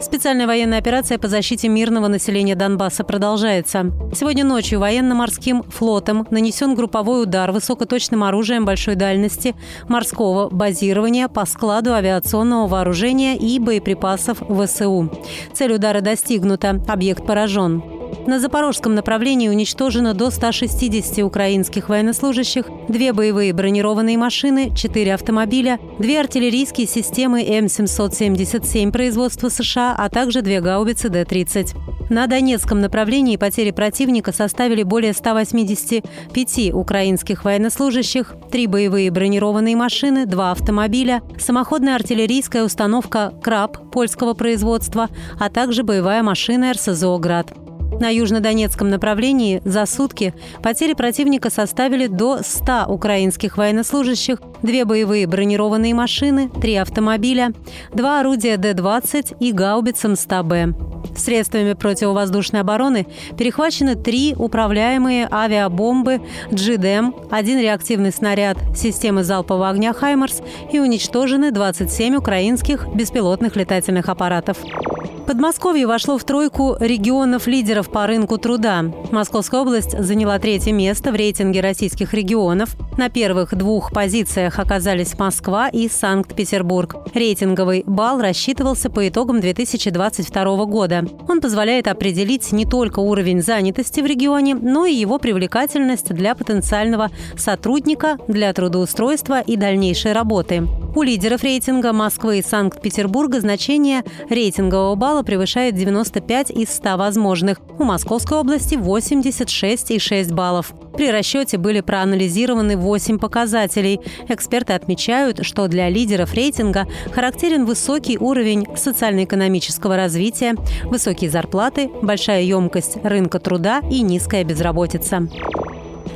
Специальная военная операция по защите мирного населения Донбасса продолжается. Сегодня ночью военно-морским флотом нанесен групповой удар высокоточным оружием большой дальности морского базирования по складу авиационного вооружения и боеприпасов ВСУ. Цель удара достигнута, объект поражен. На запорожском направлении уничтожено до 160 украинских военнослужащих, две боевые бронированные машины, четыре автомобиля, две артиллерийские системы М777 производства США, а также две гаубицы Д-30. На Донецком направлении потери противника составили более 185 украинских военнослужащих, три боевые бронированные машины, два автомобиля, самоходная артиллерийская установка «Краб» польского производства, а также боевая машина РСЗО «Град». На южнодонецком направлении за сутки потери противника составили до 100 украинских военнослужащих, две боевые бронированные машины, три автомобиля, два орудия Д-20 и гаубица МСТА-Б. Средствами противовоздушной обороны перехвачены три управляемые авиабомбы «Джидем», один реактивный снаряд системы залпового огня «Хаймарс» и уничтожены 27 украинских беспилотных летательных аппаратов. Подмосковье вошло в тройку регионов-лидеров по рынку труда. Московская область заняла третье место в рейтинге российских регионов. На первых двух позициях оказались Москва и Санкт-Петербург. Рейтинговый балл рассчитывался по итогам 2022 года. Он позволяет определить не только уровень занятости в регионе, но и его привлекательность для потенциального сотрудника, для трудоустройства и дальнейшей работы. У лидеров рейтинга Москвы и Санкт-Петербурга значение рейтингового балла превышает 95 из 100 возможных. У Московской области 86,6 баллов. При расчете были проанализированы 8 показателей. Эксперты отмечают, что для лидеров рейтинга характерен высокий уровень социально-экономического развития, высокие зарплаты, большая емкость рынка труда и низкая безработица.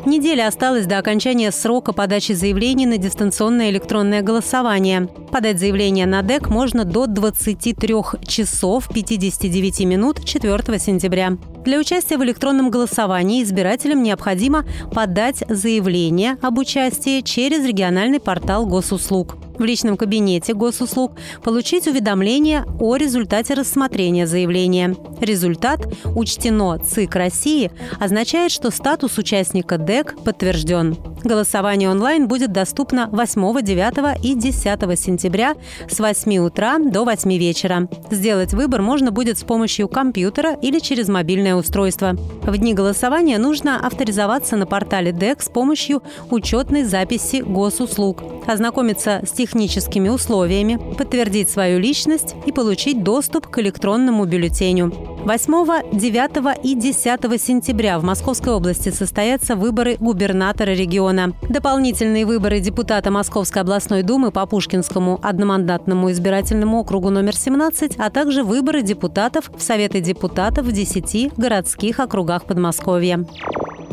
Неделя осталась до окончания срока подачи заявлений на дистанционное электронное голосование. Подать заявление на ДЭК можно до 23 часов 59 минут 4 сентября. Для участия в электронном голосовании избирателям необходимо подать заявление об участии через региональный портал госуслуг в личном кабинете госуслуг получить уведомление о результате рассмотрения заявления. Результат «Учтено ЦИК России» означает, что статус участника ДЭК подтвержден. Голосование онлайн будет доступно 8, 9 и 10 сентября с 8 утра до 8 вечера. Сделать выбор можно будет с помощью компьютера или через мобильное устройство. В дни голосования нужно авторизоваться на портале ДЭК с помощью учетной записи госуслуг, ознакомиться с техническими условиями, подтвердить свою личность и получить доступ к электронному бюллетеню. 8, 9 и 10 сентября в Московской области состоятся выборы губернатора региона. Дополнительные выборы депутата Московской областной думы по Пушкинскому одномандатному избирательному округу номер 17, а также выборы депутатов в Советы депутатов в 10 городских округах Подмосковья.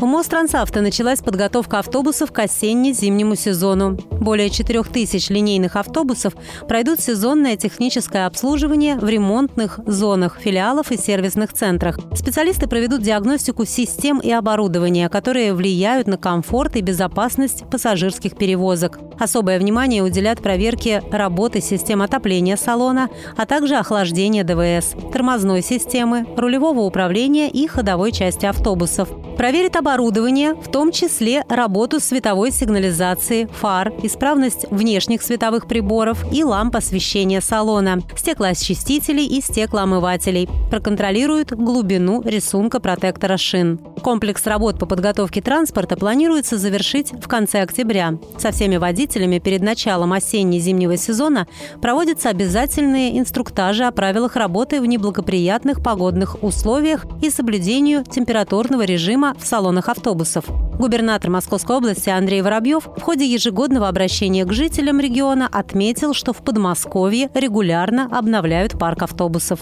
У Мострансавто началась подготовка автобусов к осенне-зимнему сезону. Более 4000 линейных автобусов пройдут сезонное техническое обслуживание в ремонтных зонах филиалов и сервисных центрах. Специалисты проведут диагностику систем и оборудования, которые влияют на комфорт и безопасность пассажирских перевозок. Особое внимание уделят проверке работы систем отопления салона, а также охлаждения ДВС, тормозной системы, рулевого управления и ходовой части автобусов. Проверит оборудование, в том числе работу световой сигнализации, фар, исправность внешних световых приборов и ламп освещения салона, стеклоочистителей и стеклоомывателей. Проконтролирует глубину рисунка протектора шин. Комплекс работ по подготовке транспорта планируется завершить в конце октября. Со всеми водителями перед началом осенне-зимнего сезона проводятся обязательные инструктажи о правилах работы в неблагоприятных погодных условиях и соблюдению температурного режима в салонах автобусов. Губернатор Московской области Андрей Воробьев в ходе ежегодного обращения к жителям региона отметил, что в Подмосковье регулярно обновляют парк автобусов.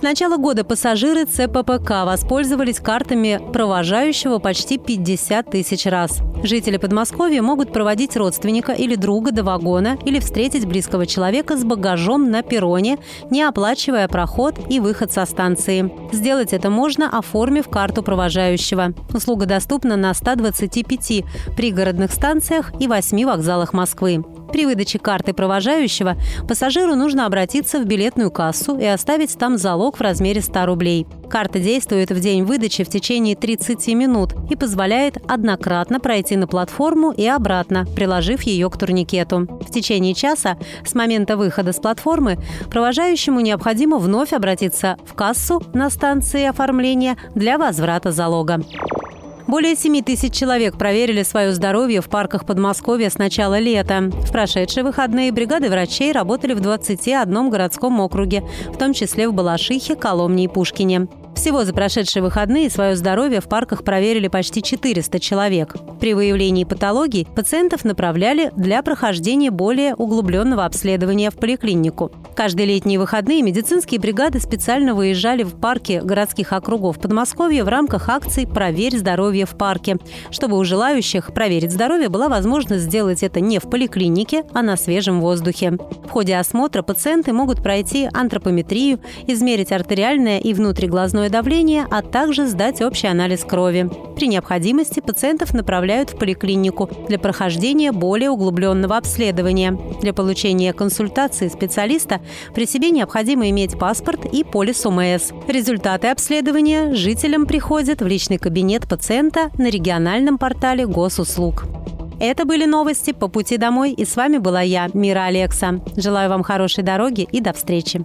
С начала года пассажиры ЦППК воспользовались картами провожающего почти 50 тысяч раз. Жители Подмосковья могут проводить родственника или друга до вагона или встретить близкого человека с багажом на перроне, не оплачивая проход и выход со станции. Сделать это можно, оформив карту провожающего. Услуга доступна на 125 пригородных станциях и 8 вокзалах Москвы. При выдаче карты провожающего пассажиру нужно обратиться в билетную кассу и оставить там залог в размере 100 рублей. Карта действует в день выдачи в течение 30 минут и позволяет однократно пройти на платформу и обратно, приложив ее к турникету. В течение часа с момента выхода с платформы провожающему необходимо вновь обратиться в кассу на станции оформления для возврата залога. Более 7 тысяч человек проверили свое здоровье в парках Подмосковья с начала лета. В прошедшие выходные бригады врачей работали в 21 городском округе, в том числе в Балашихе, Коломне и Пушкине. Всего за прошедшие выходные свое здоровье в парках проверили почти 400 человек. При выявлении патологий пациентов направляли для прохождения более углубленного обследования в поликлинику. Каждые летние выходные медицинские бригады специально выезжали в парки городских округов Подмосковья в рамках акций «Проверь здоровье в парке», чтобы у желающих проверить здоровье была возможность сделать это не в поликлинике, а на свежем воздухе. В ходе осмотра пациенты могут пройти антропометрию, измерить артериальное и внутриглазное давление, а также сдать общий анализ крови. При необходимости пациентов направляют в поликлинику для прохождения более углубленного обследования. Для получения консультации специалиста при себе необходимо иметь паспорт и полис ОМС. Результаты обследования жителям приходят в личный кабинет пациента на региональном портале госуслуг. Это были новости по пути домой, и с вами была я, Мира Алекса. Желаю вам хорошей дороги и до встречи.